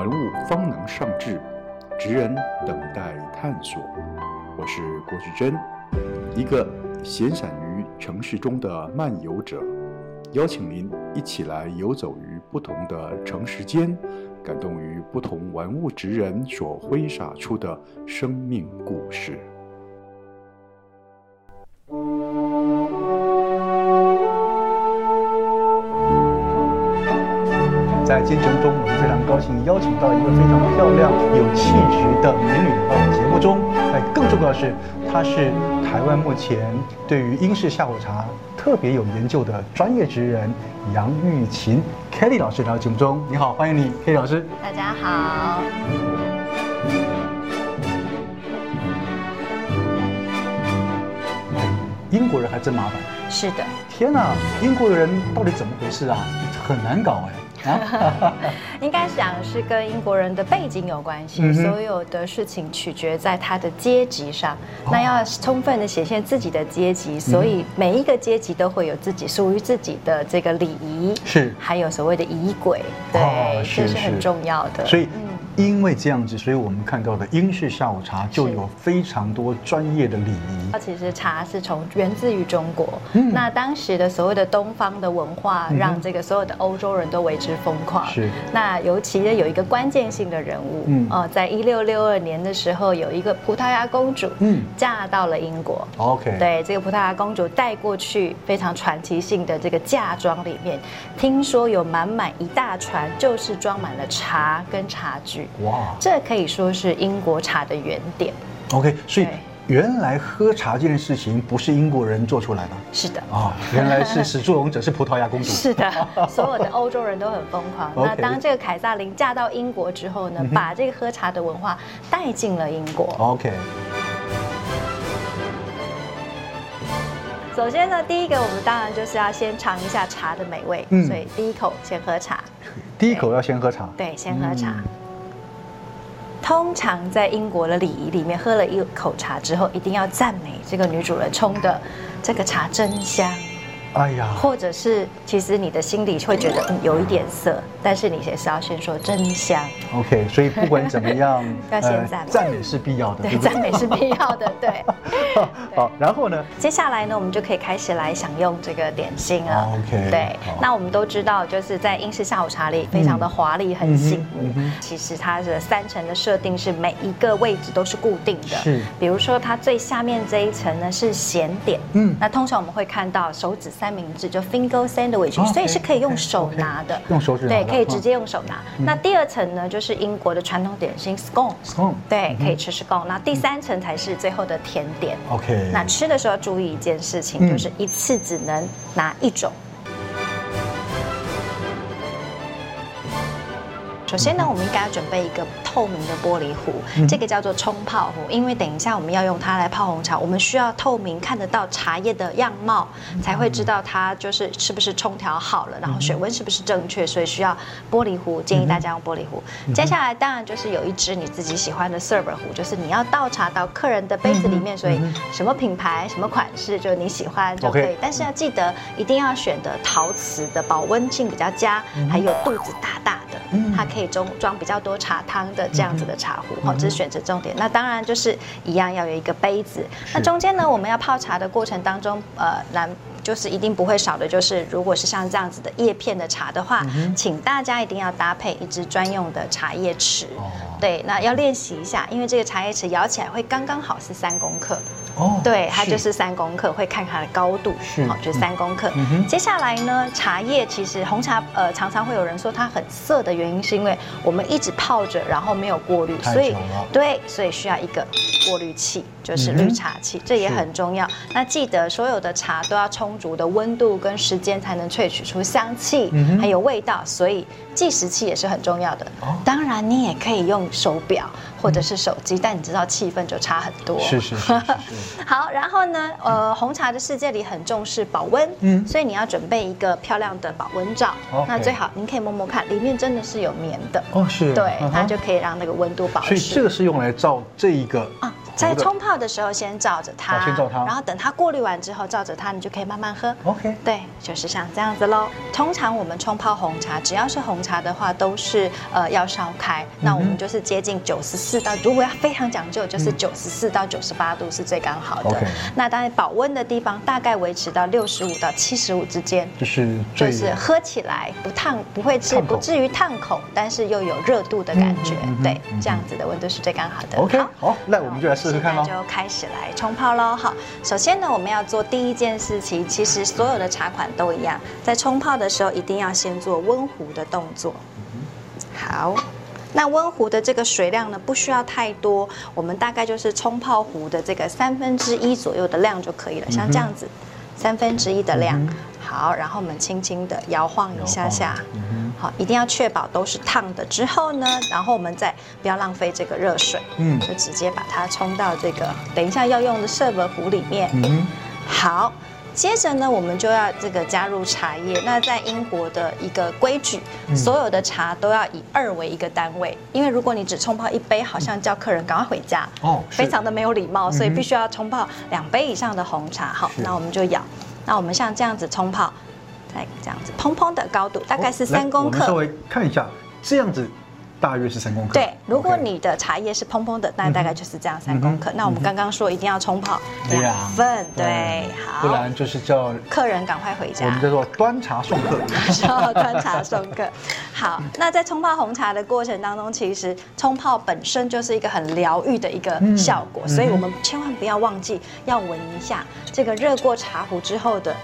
文物方能上志，职人等待探索。我是郭旭珍，一个闲散于城市中的漫游者，邀请您一起来游走于不同的城市间，感动于不同文物职人所挥洒出的生命故事。在今天节目中，我们非常高兴邀请到一个非常漂亮、有气质的美女来到节目中。哎，更重要的是，她是台湾目前对于英式下午茶特别有研究的专业职人杨玉琴 Kelly 老师来到节目中。你好，欢迎你，Kelly 老师。大家好。英国人还真麻烦。是的。天哪，英国人到底怎么回事啊？很难搞哎。啊，应该想是跟英国人的背景有关系，嗯、所有的事情取决在他的阶级上。哦、那要充分的显现自己的阶级，所以每一个阶级都会有自己属于自己的这个礼仪，是还有所谓的仪轨，对，哦、是是这是很重要的。所以。因为这样子，所以我们看到的英式下午茶就有非常多专业的礼仪。它其实茶是从源自于中国，嗯、那当时的所谓的东方的文化，让这个所有的欧洲人都为之疯狂。是、嗯。那尤其呢，有一个关键性的人物，嗯，哦，在一六六二年的时候，有一个葡萄牙公主，嗯，嫁到了英国。OK。对，这个葡萄牙公主带过去非常传奇性的这个嫁妆里面，听说有满满一大船，就是装满了茶跟茶具。哇，这可以说是英国茶的原点。OK，所以原来喝茶这件事情不是英国人做出来的。是的。啊、哦，原来是始作俑者是葡萄牙公主。是的，所有的欧洲人都很疯狂。那当这个凯撒琳嫁到英国之后呢，把这个喝茶的文化带进了英国。OK。首先呢，第一个我们当然就是要先尝一下茶的美味，嗯、所以第一口先喝茶。第一口要先喝茶。对，先喝茶。嗯通常在英国的礼仪里面，喝了一口茶之后，一定要赞美这个女主人冲的这个茶真香。哎呀，或者是其实你的心里会觉得嗯有一点涩，但是你也是要先说真香。OK，所以不管怎么样，要先赞美，赞美是必要的。对，赞美是必要的。对。好，然后呢？接下来呢，我们就可以开始来享用这个点心了。OK。对，那我们都知道，就是在英式下午茶里非常的华丽，很醒目。其实它的三层的设定是每一个位置都是固定的。是。比如说它最下面这一层呢是咸点。嗯。那通常我们会看到手指。三明治就 finger sandwich，所以是可以用手拿的，用手指对，可以直接用手拿。那第二层呢，就是英国的传统点心 scone，scone 对，可以吃 scone。那第三层才是最后的甜点。OK，那吃的时候要注意一件事情，就是一次只能拿一种。首先呢，我们应该要准备一个透明的玻璃壶，这个叫做冲泡壶，因为等一下我们要用它来泡红茶，我们需要透明看得到茶叶的样貌，才会知道它就是是不是冲调好了，然后水温是不是正确，所以需要玻璃壶，建议大家用玻璃壶。接下来当然就是有一支你自己喜欢的 server 壶，就是你要倒茶到客人的杯子里面，所以什么品牌、什么款式，就你喜欢就可以，但是要记得一定要选的陶瓷的，保温性比较佳，还有肚子大大的，它可以装装比较多茶汤的这样子的茶壶，好，这是选择重点。那当然就是一样要有一个杯子。那中间呢，我们要泡茶的过程当中，呃，难就是一定不会少的，就是如果是像这样子的叶片的茶的话，请大家一定要搭配一支专用的茶叶匙。对，那要练习一下，因为这个茶叶匙摇起来会刚刚好是三公克。哦，对，它就是。三公克，会看它的高度，好，就是三公克。接下来呢，茶叶其实红茶，呃，常常会有人说它很涩的原因，是因为我们一直泡着，然后没有过滤，所以对，所以需要一个过滤器，就是滤茶器，这也很重要。那记得所有的茶都要充足的温度跟时间，才能萃取出香气，还有味道，所以计时器也是很重要的。当然，你也可以用手表或者是手机，但你知道气氛就差很多。是是是。好，然后呢，呃，红茶的世界里很重视保温，嗯，所以你要准备一个漂亮的保温罩。那最好您可以摸摸看，里面真的是有棉的。哦，是。对，它就可以让那个温度保持。所以这个是用来罩这一个啊。在冲泡的时候先照着它，先照它，然后等它过滤完之后照着它，你就可以慢慢喝。OK，对，就是像这样子喽。通常我们冲泡红茶，只要是红茶的话，都是呃要烧开。那我们就是接近九十四到，如果要非常讲究，就是九十四到九十八度是最刚好的。那当然保温的地方大概维持到六十五到七十五之间，就是就是喝起来不烫，不会至，不至于烫口，但是又有热度的感觉。对，这样子的温度是最刚好的。OK，好，那我们就来试。就开始来冲泡喽。好，首先呢，我们要做第一件事情，其实所有的茶款都一样，在冲泡的时候一定要先做温壶的动作。好，那温壶的这个水量呢，不需要太多，我们大概就是冲泡壶的这个三分之一左右的量就可以了，像这样子，三分之一的量。好，然后我们轻轻的摇晃一下下。好，一定要确保都是烫的之后呢，然后我们再不要浪费这个热水，嗯，就直接把它冲到这个等一下要用的 serve 壶里面。嗯，好，接着呢，我们就要这个加入茶叶。那在英国的一个规矩，所有的茶都要以二为一个单位，因为如果你只冲泡一杯，好像叫客人赶快回家，哦，非常的没有礼貌，所以必须要冲泡两杯以上的红茶。好，那我们就舀，那我们像这样子冲泡。再这样子，砰砰的高度大概是三公克。我们稍微看一下，这样子大约是三公克。对，如果你的茶叶是蓬蓬的，那大概就是这样三公克。那我们刚刚说一定要冲泡两份，对，好，不然就是叫客人赶快回家。我们叫做端茶送客，叫端茶送客。好，那在冲泡红茶的过程当中，其实冲泡本身就是一个很疗愈的一个效果，所以我们千万不要忘记要闻一下这个热过茶壶之后的。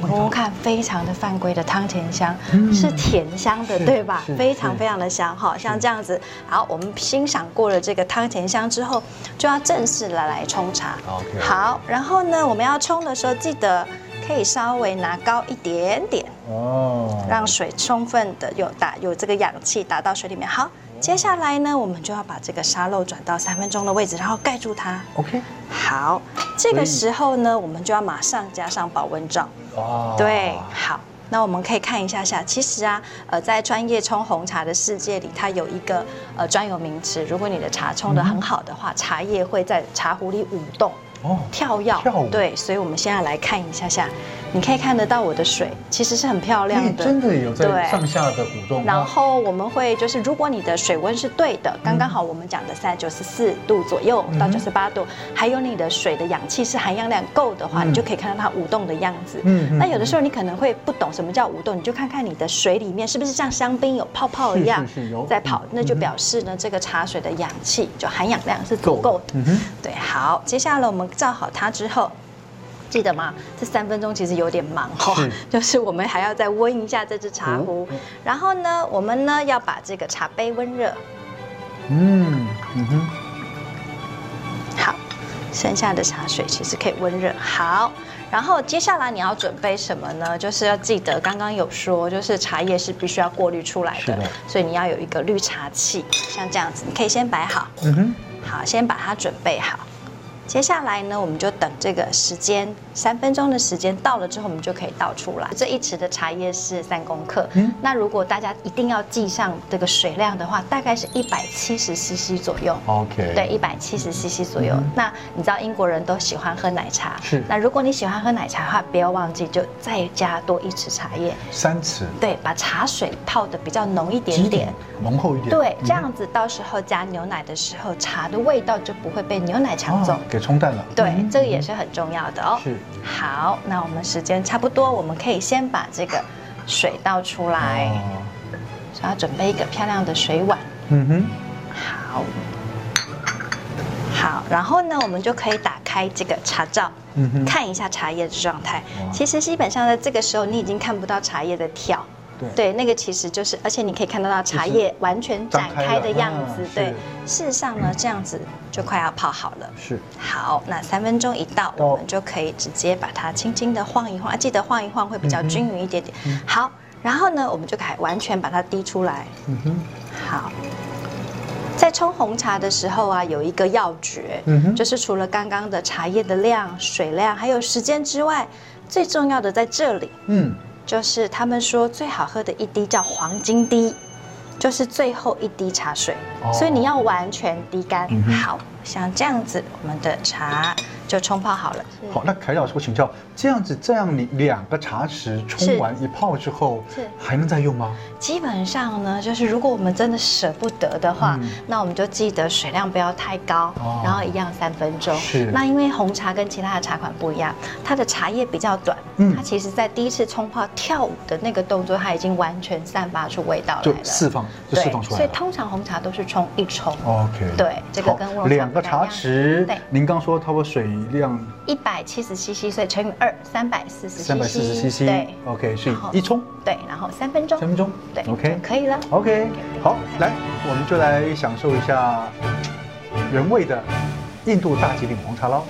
闻闻看，非常的犯规的汤甜香，是甜香的，对吧？非常非常的香，哈，像这样子。好，我们欣赏过了这个汤甜香之后，就要正式的来冲茶。好，然后呢，我们要冲的时候，记得可以稍微拿高一点点哦，让水充分的有打有这个氧气打到水里面。好。接下来呢，我们就要把这个沙漏转到三分钟的位置，然后盖住它。OK。好，这个时候呢，我们就要马上加上保温罩。哦。对，好，那我们可以看一下下，其实啊，呃，在专业冲红茶的世界里，它有一个呃专有名词，如果你的茶冲得很好的话，茶叶会在茶壶里舞动。哦，跳跃，跳舞，对，所以我们现在来看一下下，你可以看得到我的水其实是很漂亮的，真的有在上下的舞动。然后我们会就是，如果你的水温是对的，刚刚好我们讲的在九十四度左右到九十八度，还有你的水的氧气是含氧量够的话，你就可以看到它舞动的样子。嗯，那有的时候你可能会不懂什么叫舞动，你就看看你的水里面是不是像香槟有泡泡一样在跑，那就表示呢这个茶水的氧气就含氧量是足够的。嗯哼，对，好，接下来我们。照好它之后，记得吗？这三分钟其实有点忙 就是我们还要再温一下这只茶壶，嗯、然后呢，我们呢要把这个茶杯温热。嗯嗯哼，好，剩下的茶水其实可以温热。好，然后接下来你要准备什么呢？就是要记得刚刚有说，就是茶叶是必须要过滤出来的，的所以你要有一个滤茶器，像这样子，你可以先摆好。嗯哼，好，先把它准备好。接下来呢，我们就等这个时间三分钟的时间到了之后，我们就可以倒出来。这一匙的茶叶是三公克，嗯，那如果大家一定要记上这个水量的话，大概是一百七十 CC 左右。OK，对，一百七十 CC 左右。嗯、那你知道英国人都喜欢喝奶茶，是。那如果你喜欢喝奶茶的话，不要忘记就再加多一匙茶叶，三匙。对，把茶水泡的比较浓一点点，浓厚一点。对，这样子到时候加牛奶的时候，茶的味道就不会被牛奶抢走。哦冲淡了，对，这个也是很重要的哦。是，好，那我们时间差不多，我们可以先把这个水倒出来，所以要准备一个漂亮的水碗。嗯哼，好，好，然后呢，我们就可以打开这个茶罩，看一下茶叶的状态。其实基本上在这个时候，你已经看不到茶叶的跳。对，那个其实就是，而且你可以看得到茶叶完全展开的样子。对，事实上呢，这样子就快要泡好了。是。好，那三分钟一到，我们就可以直接把它轻轻的晃一晃，记得晃一晃会比较均匀一点点。好，然后呢，我们就可以完全把它滴出来。嗯哼。好，在冲红茶的时候啊，有一个要诀，嗯哼，就是除了刚刚的茶叶的量、水量还有时间之外，最重要的在这里。嗯。就是他们说最好喝的一滴叫黄金滴，就是最后一滴茶水，所以你要完全滴干。好，像这样子，我们的茶就冲泡好了。好，那凯老师，我请教，这样子，这样你两个茶匙冲完一泡之后，是还能再用吗？基本上呢，就是如果我们真的舍不得的话，嗯、那我们就记得水量不要太高，哦、然后一样三分钟。是。那因为红茶跟其他的茶款不一样，它的茶叶比较短，嗯，它其实在第一次冲泡跳舞的那个动作，它已经完全散发出味道来了，就释放，就释放出来。所以通常红茶都是冲一冲。OK。对，这个跟乌龙茶两个茶匙。对。您刚说它的水量一百七十 CC，所以乘以二，三百四十 CC。三百四十 CC。对。OK，所以一冲。对，然后三分钟。三分钟。对，OK，可以了。OK，好，来，我们就来享受一下原味的印度大吉岭红茶喽。